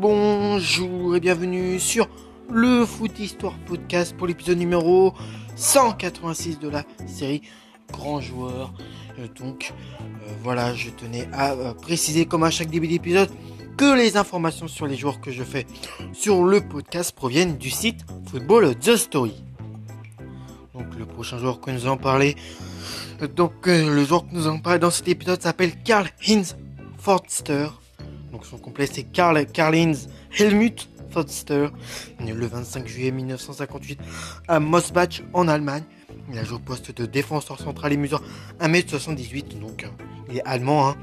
Bonjour et bienvenue sur le Foot Histoire Podcast pour l'épisode numéro 186 de la série Grand Joueur. Euh, donc euh, voilà, je tenais à euh, préciser comme à chaque début d'épisode que les informations sur les joueurs que je fais sur le podcast proviennent du site Football The Story. Donc le prochain joueur que nous allons parler, donc le joueur que nous allons parler dans cet épisode s'appelle Karl Heinz Forster. Donc son complet c'est Karl Karl-Heinz Helmut Forster, né le 25 juillet 1958 à Mosbach en Allemagne. Il a joué au poste de défenseur central et mesure 1m78, donc il est allemand. Hein.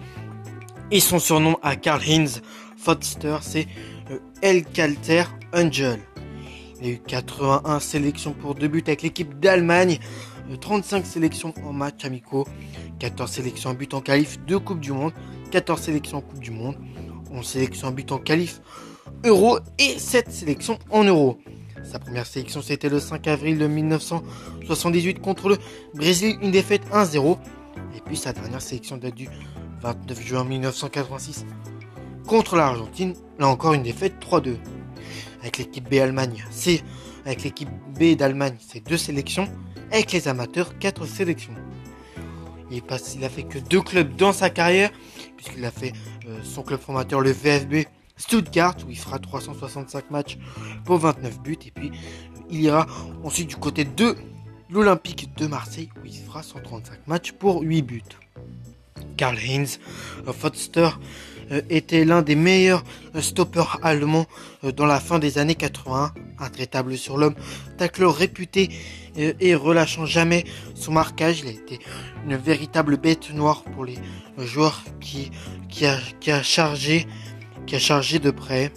Et son surnom à Karl-Heinz Forster, c'est euh, El Kalter Angel. Il a eu 81 sélections pour deux buts avec l'équipe d'Allemagne, 35 euh, sélections en match amicaux, 14 sélections en but en qualif, 2 Coupes du Monde, 14 sélections en Coupe du Monde, 11 sélections but en qualif Euro et 7 sélections en Euro. Sa première sélection c'était le 5 avril de 1978 contre le Brésil, une défaite 1-0. Et puis sa dernière sélection date du 29 juin 1986 contre l'Argentine, là encore une défaite 3-2. Avec l'équipe B Allemagne, c'est avec l'équipe B d'Allemagne, c'est deux sélections. Avec les amateurs, quatre sélections. Il, passe, il a fait que deux clubs dans sa carrière, puisqu'il a fait euh, son club formateur, le VFB Stuttgart, où il fera 365 matchs pour 29 buts. Et puis, il ira ensuite du côté de l'Olympique de Marseille, où il fera 135 matchs pour 8 buts. Karl Heinz Foster euh, était l'un des meilleurs euh, stoppers allemands euh, dans la fin des années 80, intraitable sur l'homme, tacleur réputé et relâchant jamais son marquage. Il a été une véritable bête noire pour les joueurs qui, a, chargé qui a chargé de près.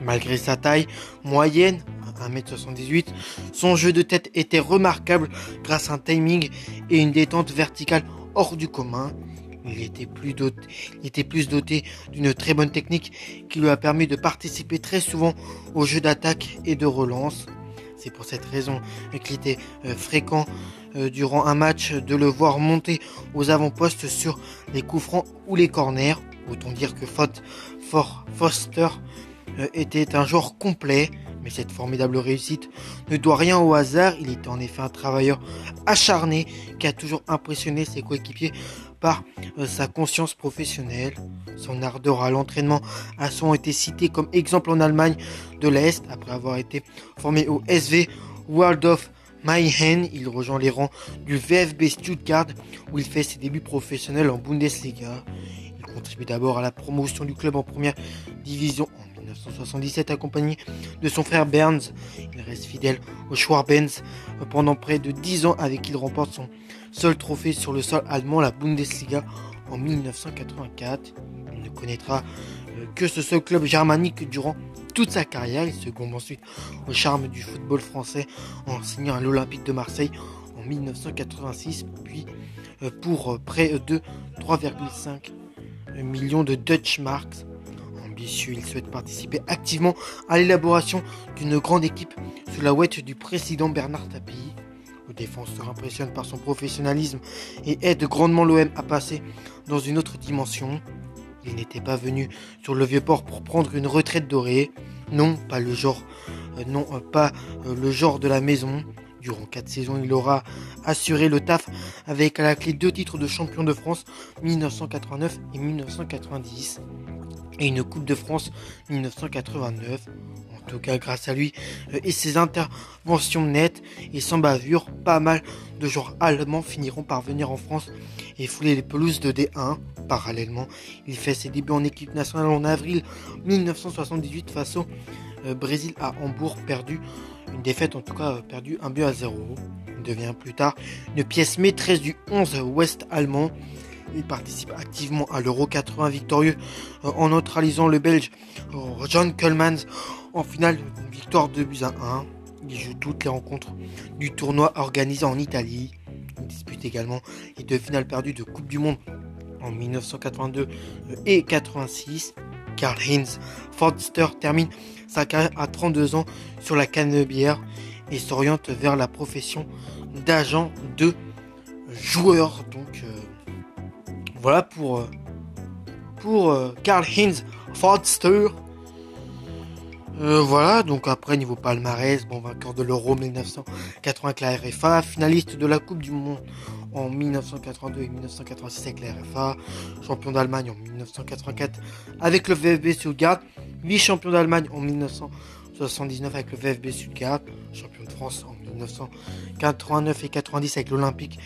Malgré sa taille moyenne, 1m78, son jeu de tête était remarquable grâce à un timing et une détente verticale hors du commun. Il était plus doté, était plus doté d'une très bonne technique qui lui a permis de participer très souvent au jeu d'attaque et de relance. C'est pour cette raison qu'il était euh, fréquent euh, durant un match de le voir monter aux avant-postes sur les coups francs ou les corners. Autant dire que Foster euh, était un joueur complet, mais cette formidable réussite ne doit rien au hasard. Il était en effet un travailleur acharné qui a toujours impressionné ses coéquipiers par euh, sa conscience professionnelle. Son ardeur à l'entraînement a souvent été cité comme exemple en Allemagne de l'Est. Après avoir été formé au SV World of Mayhem, il rejoint les rangs du VfB Stuttgart où il fait ses débuts professionnels en Bundesliga. Il contribue d'abord à la promotion du club en première division en 1977 accompagné de son frère Berns. Il reste fidèle au Schwabens pendant près de 10 ans avec qui il remporte son seul trophée sur le sol allemand, la Bundesliga, en 1984. Il ne connaîtra euh, que ce seul club germanique durant toute sa carrière. Il se gombe ensuite au charme du football français en signant à l'Olympique de Marseille en 1986, puis euh, pour euh, près de 3,5 millions de Dutch marks. Il souhaite participer activement à l'élaboration d'une grande équipe sous la ouette du président Bernard Tapie. Le défenseur impressionne par son professionnalisme et aide grandement l'OM à passer dans une autre dimension. Il n'était pas venu sur le vieux port pour prendre une retraite dorée. Non, pas le genre, euh, non, euh, pas euh, le genre de la maison. Durant quatre saisons, il aura assuré le taf avec à la clé deux titres de champion de France 1989 et 1990 et une Coupe de France 1989 tout cas grâce à lui euh, et ses interventions nettes et sans bavure, pas mal de joueurs allemands finiront par venir en France et fouler les pelouses de D1. Parallèlement, il fait ses débuts en équipe nationale en avril 1978 face au euh, Brésil à Hambourg, perdu une défaite en tout cas euh, perdu un but à zéro. Il devient plus tard une pièce maîtresse du 11 ouest allemand. Il participe activement à l'Euro 80 victorieux en neutralisant le Belge John Kuhlmans en finale, victoire de buts à 1. Il joue toutes les rencontres du tournoi organisé en Italie. Il dispute également les deux finales perdues de Coupe du Monde en 1982 et 86. Karl Heinz Forster termine sa carrière à 32 ans sur la canebière et s'oriente vers la profession d'agent de joueur. Donc euh, voilà pour, euh, euh, Karl Heinz Forster. Euh, voilà, donc après niveau palmarès, bon vainqueur de l'Euro 1980 avec la RFA, finaliste de la Coupe du Monde en 1982 et 1986 avec la RFA, champion d'Allemagne en 1984 avec le VfB Stuttgart, vice-champion d'Allemagne en 1979 avec le VfB Stuttgart, champion de France en 1989 et 90 avec l'Olympique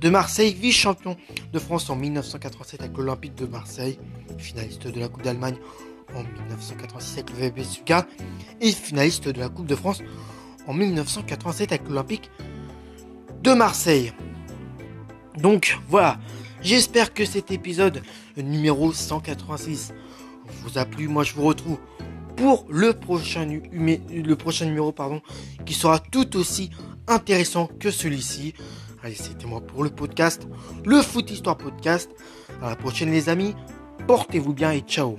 de Marseille, vice-champion de France en 1987 avec l'Olympique de Marseille, finaliste de la Coupe d'Allemagne en 1986 avec le VfB Stuttgart et finaliste de la Coupe de France en 1987 avec l'Olympique de Marseille. Donc voilà, j'espère que cet épisode numéro 186 vous a plu. Moi je vous retrouve pour le prochain, numéro qui sera tout aussi intéressant que celui-ci. Allez, c'était moi pour le podcast, le Foot Histoire Podcast. À la prochaine les amis, portez-vous bien et ciao